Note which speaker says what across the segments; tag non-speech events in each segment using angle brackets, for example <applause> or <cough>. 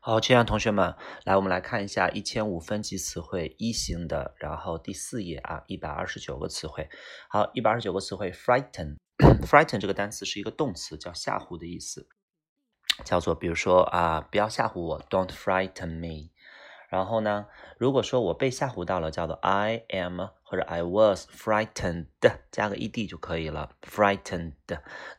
Speaker 1: 好，亲爱的同学们，来，我们来看一下一千五分级词汇一型的，然后第四页啊，一百二十九个词汇。好，一百二十九个词汇，frighten，frighten <coughs> 这个单词是一个动词，叫吓唬的意思，叫做比如说啊，不要吓唬我，don't frighten me。然后呢，如果说我被吓唬到了，叫做 I am 或者 I was frightened，加个 ed 就可以了，frightened。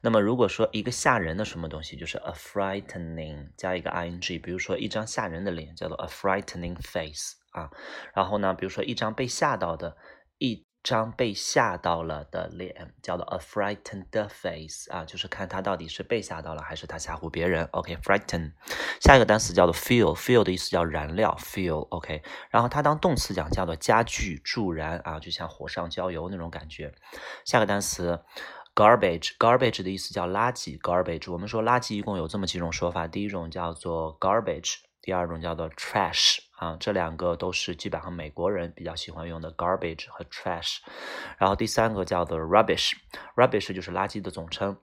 Speaker 1: 那么如果说一个吓人的什么东西，就是 a frightening，加一个 ing。比如说一张吓人的脸，叫做 a frightening face 啊。然后呢，比如说一张被吓到的一。张被吓到了的脸叫做 a frightened face 啊，就是看他到底是被吓到了还是他吓唬别人。OK，frighten。下一个单词叫做 feel，feel 的意思叫燃料，feel。OK，然后它当动词讲叫做加剧、助燃啊，就像火上浇油那种感觉。下个单词 garbage，garbage 的意思叫垃圾，garbage。我们说垃圾一共有这么几种说法，第一种叫做 garbage，第二种叫做 trash。啊，这两个都是基本上美国人比较喜欢用的 garbage 和 trash，然后第三个叫做 rubbish，rubbish 就是垃圾的总称，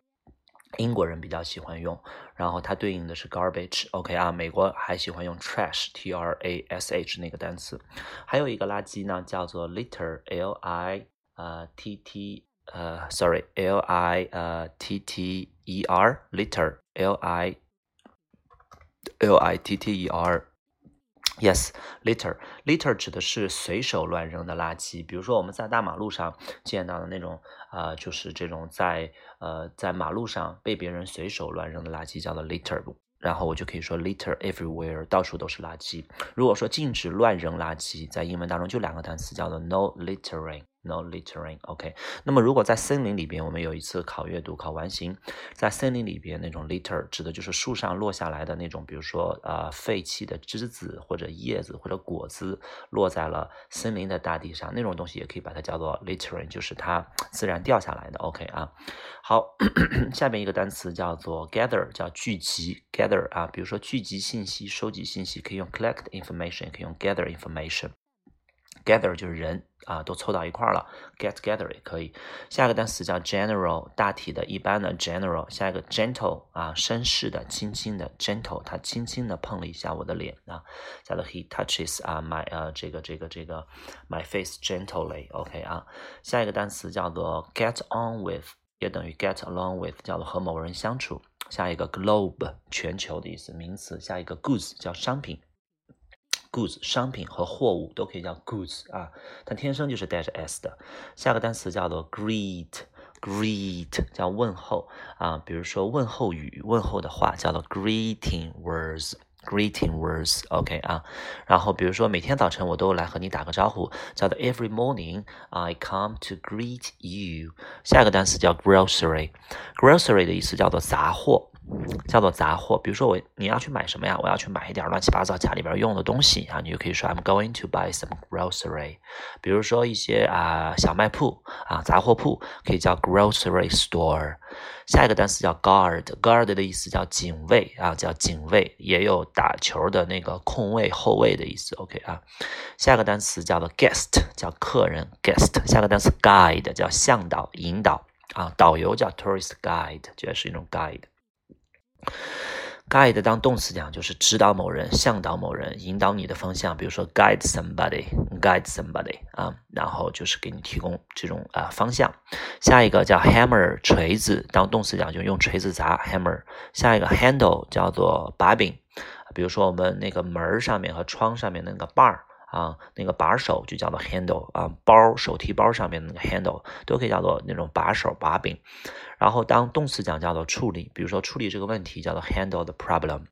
Speaker 1: 英国人比较喜欢用，然后它对应的是 garbage，OK 啊，美国还喜欢用 trash，t r a s h 那个单词，还有一个垃圾呢叫做 litter，l i 呃 t t 呃，sorry l i 呃 t t e r，litter，l i l i t t e r。Yes, litter. Litter 指的是随手乱扔的垃圾，比如说我们在大马路上见到的那种，呃，就是这种在呃在马路上被别人随手乱扔的垃圾，叫做 litter。然后我就可以说 litter everywhere，到处都是垃圾。如果说禁止乱扔垃圾，在英文当中就两个单词，叫做 no littering。No littering，OK。那么如果在森林里边，我们有一次考阅读、考完形，在森林里边那种 litter 指的就是树上落下来的那种，比如说呃废弃的枝子或者叶子或者果子落在了森林的大地上，那种东西也可以把它叫做 littering，就是它自然掉下来的。OK 啊，好，<coughs> 下面一个单词叫做 gather，叫聚集 gather 啊，比如说聚集信息、收集信息，可以用 collect information，可以用 gather information。Gather 就是人啊，都凑到一块儿了，get together 也可以。下一个单词叫 general，大体的、一般的 general。下一个 gentle 啊，绅士的、轻轻的 gentle，他轻轻的碰了一下我的脸啊。叫做 he touches 啊 my 呃这个这个这个 my face gently，OK 啊。下一个单词叫做 get on with，也等于 get along with，叫做和某人相处。下一个 globe 全球的意思，名词。下一个 goods 叫商品。Goods 商品和货物都可以叫 goods 啊，它天生就是带着 s 的。下个单词叫做 greet，greet 叫问候啊，比如说问候语、问候的话叫做 greeting words，greeting words，OK 啊。然后比如说每天早晨我都来和你打个招呼，叫做 every morning I come to greet you。下一个单词叫 grocery，grocery 的意思叫做杂货。叫做杂货，比如说我你要去买什么呀？我要去买一点乱七八糟家里边用的东西啊，你就可以说 I'm going to buy some grocery。比如说一些啊小卖铺啊杂货铺可以叫 grocery store。下一个单词叫 guard，guard 的意思叫警卫啊，叫警卫，也有打球的那个控卫后卫的意思。OK 啊，下一个单词叫做 guest，叫客人 guest。下个单词 guide 叫向导引导啊，导游叫 tourist guide，这也是一种 guide。Guide 当动词讲就是指导某人、向导某人、引导你的方向。比如说 guide somebody，guide somebody 啊，然后就是给你提供这种啊方向。下一个叫 hammer 锤子，当动词讲就用锤子砸 hammer。下一个 handle 叫做把柄，比如说我们那个门上面和窗上面那个把儿。啊，那个把手就叫做 handle 啊，包手提包上面那个 handle 都可以叫做那种把手把柄。然后当动词讲叫做处理，比如说处理这个问题叫做 handle the problem。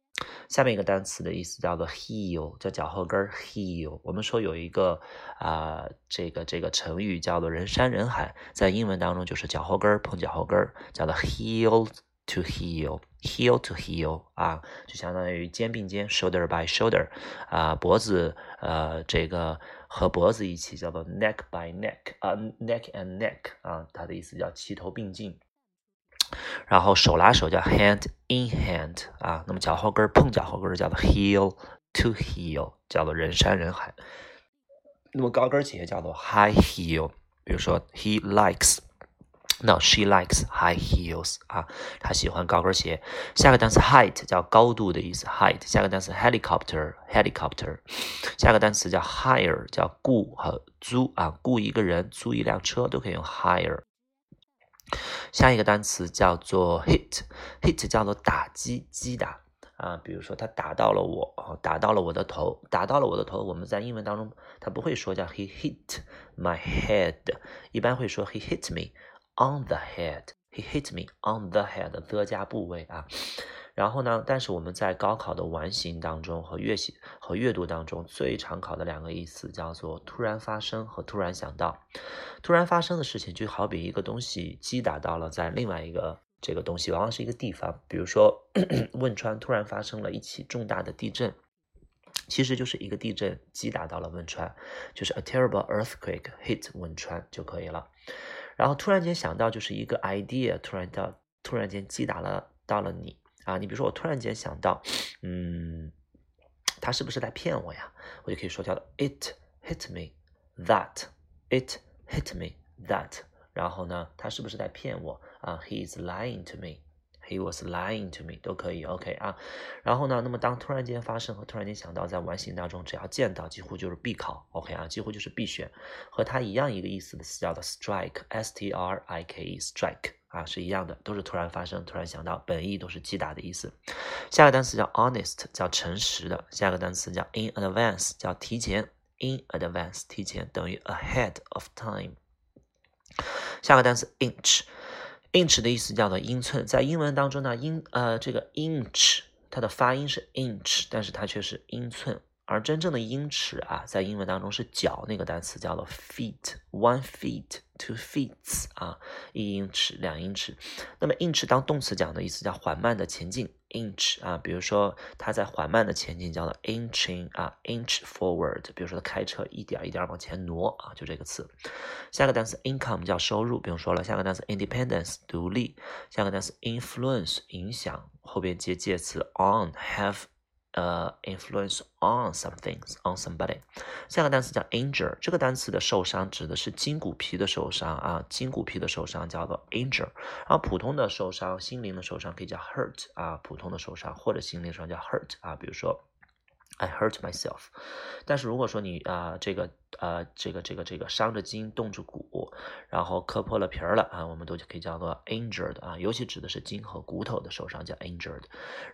Speaker 1: 下面一个单词的意思叫做 heel，叫脚后跟 heel。我们说有一个啊，这个这个成语叫做人山人海，在英文当中就是脚后跟碰脚后跟，叫做 heels。To heel, heel to heel 啊，就相当于肩并肩，shoulder by shoulder 啊，脖子呃这个和脖子一起叫做 neck by neck 啊，neck and neck 啊，它的意思叫齐头并进。然后手拉手叫 hand in hand 啊，那么脚后跟碰脚后跟叫做 heel to heel，叫做人山人海。那么高跟鞋叫做 high heel，比如说 he likes。No, she likes high heels 啊，她喜欢高跟鞋。下个单词 height 叫高度的意思，height。下个单词 helicopter helicopter。下个单词叫 hire 叫雇和租啊，雇一个人，租一辆车都可以用 hire。下一个单词叫做 hit hit 叫做打击击打啊，比如说他打到了我，打到了我的头，打到了我的头。我们在英文当中他不会说叫 he hit my head，一般会说 he hit me。On the head, he hit me on the head. the 加部位啊，然后呢？但是我们在高考的完形当中和阅习和阅读当中最常考的两个意思叫做突然发生和突然想到。突然发生的事情就好比一个东西击打到了在另外一个这个东西，往往是一个地方，比如说 <coughs> 汶川突然发生了一起重大的地震，其实就是一个地震击打到了汶川，就是 a terrible earthquake hit 汶川就可以了。然后突然间想到，就是一个 idea，突然到突然间击打了到了你啊！你比如说，我突然间想到，嗯，他是不是在骗我呀？我就可以说叫 it hit me that，it hit me that。然后呢，他是不是在骗我啊？He is lying to me。He was lying to me，都可以，OK 啊。然后呢，那么当突然间发生和突然间想到，在完形当中，只要见到，几乎就是必考，OK 啊，几乎就是必选。和它一样一个意思的词叫做 strike，S T R I K E，strike 啊，是一样的，都是突然发生，突然想到，本意都是击打的意思。下个单词叫 honest，叫诚实的。下个单词叫 in advance，叫提前，in advance 提前等于 ahead of time。下个单词 inch。Inch 的意思叫做英寸，在英文当中呢，英呃这个 inch 它的发音是 inch，但是它却是英寸。而真正的英尺啊，在英文当中是脚那个单词叫做 feet，one feet Two feet 啊，一英尺，两英尺。那么 inch 当动词讲的意思叫缓慢的前进，inch 啊，比如说他在缓慢的前进叫做 inching 啊，inch forward。比如说他开车一点一点往前挪啊，就这个词。下个单词 income 叫收入，不用说了。下个单词 independence 独立。下个单词 influence 影响，后边接介词 on have。呃，influence on something on somebody。下个单词叫 injure，这个单词的受伤指的是筋骨皮的受伤啊，筋骨皮的受伤叫做 injure。然后普通的受伤，心灵的受伤可以叫 hurt 啊，普通的受伤或者心灵上叫 hurt 啊，比如说 I hurt myself。但是如果说你啊，这个呃，这个这个这个伤着筋动着骨，然后磕破了皮儿了啊，我们都就可以叫做 injured 啊，尤其指的是筋和骨头的受伤叫 injured。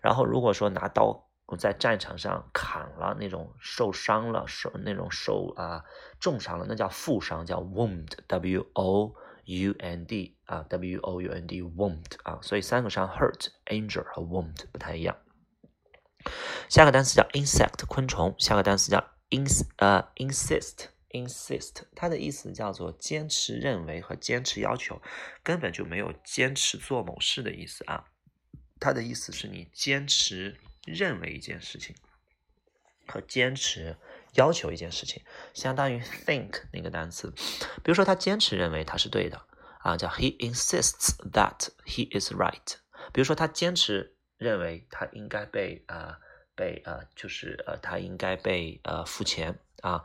Speaker 1: 然后如果说拿刀。我在战场上砍了那种受伤了受那种受啊重伤了，那叫负伤，叫 wound，w o u n d 啊，w o u n d wound 啊，所以三个伤 hurt，injure 和 wound 不太一样。下个单词叫 insect 昆虫，下个单词叫 ins 呃 insist，insist 它的意思叫做坚持认为和坚持要求，根本就没有坚持做某事的意思啊，它的意思是你坚持。认为一件事情和坚持要求一件事情，相当于 think 那个单词。比如说，他坚持认为他是对的啊，叫 he insists that he is right。比如说，他坚持认为他应该被呃被呃就是呃他应该被呃付钱啊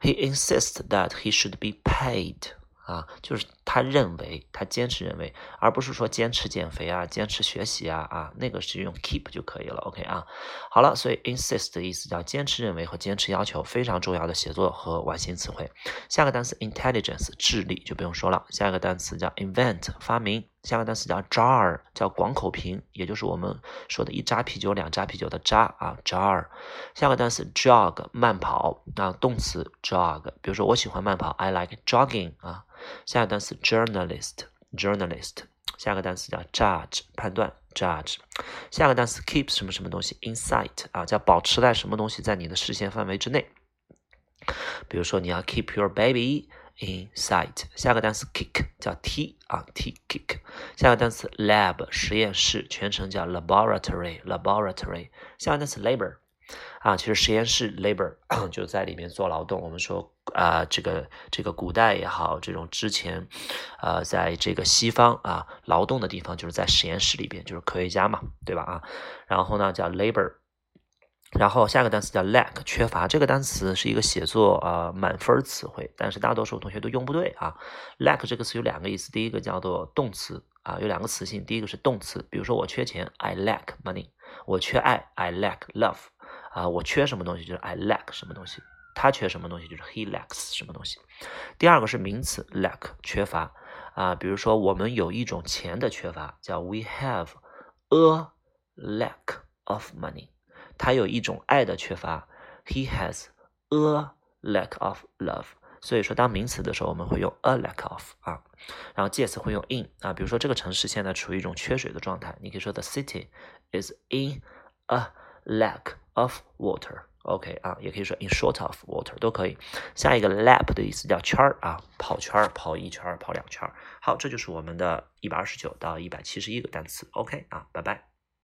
Speaker 1: ，he insists that he should be paid。啊，就是他认为，他坚持认为，而不是说坚持减肥啊，坚持学习啊啊，那个是用 keep 就可以了。OK 啊，好了，所以 insist 的意思叫坚持认为和坚持要求，非常重要的写作和完形词汇。下个单词 intelligence 智力就不用说了。下一个单词叫 invent 发明。下个单词叫 jar 叫广口瓶，也就是我们说的一扎啤酒两扎啤酒的扎啊 jar。下个单词 jog 慢跑啊，动词 jog。比如说我喜欢慢跑，I like jogging 啊。下个单词 journalist，journalist。下个单词叫 judge，判断 judge。下个单词 keep 什么什么东西 insight 啊，叫保持在什么东西在你的视线范围之内。比如说你要 keep your baby in sight。下个单词 kick 叫踢啊，踢 kick。下个单词 lab 实验室，全称叫 laboratory，laboratory。下个单词 labor。啊，其实实验室 labor <coughs> 就在里面做劳动。我们说啊，这个这个古代也好，这种之前，呃，在这个西方啊，劳动的地方就是在实验室里边，就是科学家嘛，对吧？啊，然后呢叫 labor。然后下一个单词叫 lack，缺乏。这个单词是一个写作啊满分词汇，但是大多数同学都用不对啊。lack 这个词有两个意思，第一个叫做动词啊，有两个词性，第一个是动词，比如说我缺钱，I lack money；我缺爱，I lack love。啊，我缺什么东西就是 I lack 什么东西，他缺什么东西就是 he lacks 什么东西。第二个是名词 lack 缺乏啊，比如说我们有一种钱的缺乏，叫 we have a lack of money。他有一种爱的缺乏，he has a lack of love。所以说，当名词的时候，我们会用 a lack of 啊，然后介词会用 in 啊。比如说，这个城市现在处于一种缺水的状态，你可以说 the city is in a lack of water。OK 啊，也可以说 in short of water 都可以。下一个 lap 的意思叫圈儿啊，跑圈儿，跑一圈儿，跑两圈儿。好，这就是我们的一百二十九到一百七十一个单词。OK 啊，拜拜。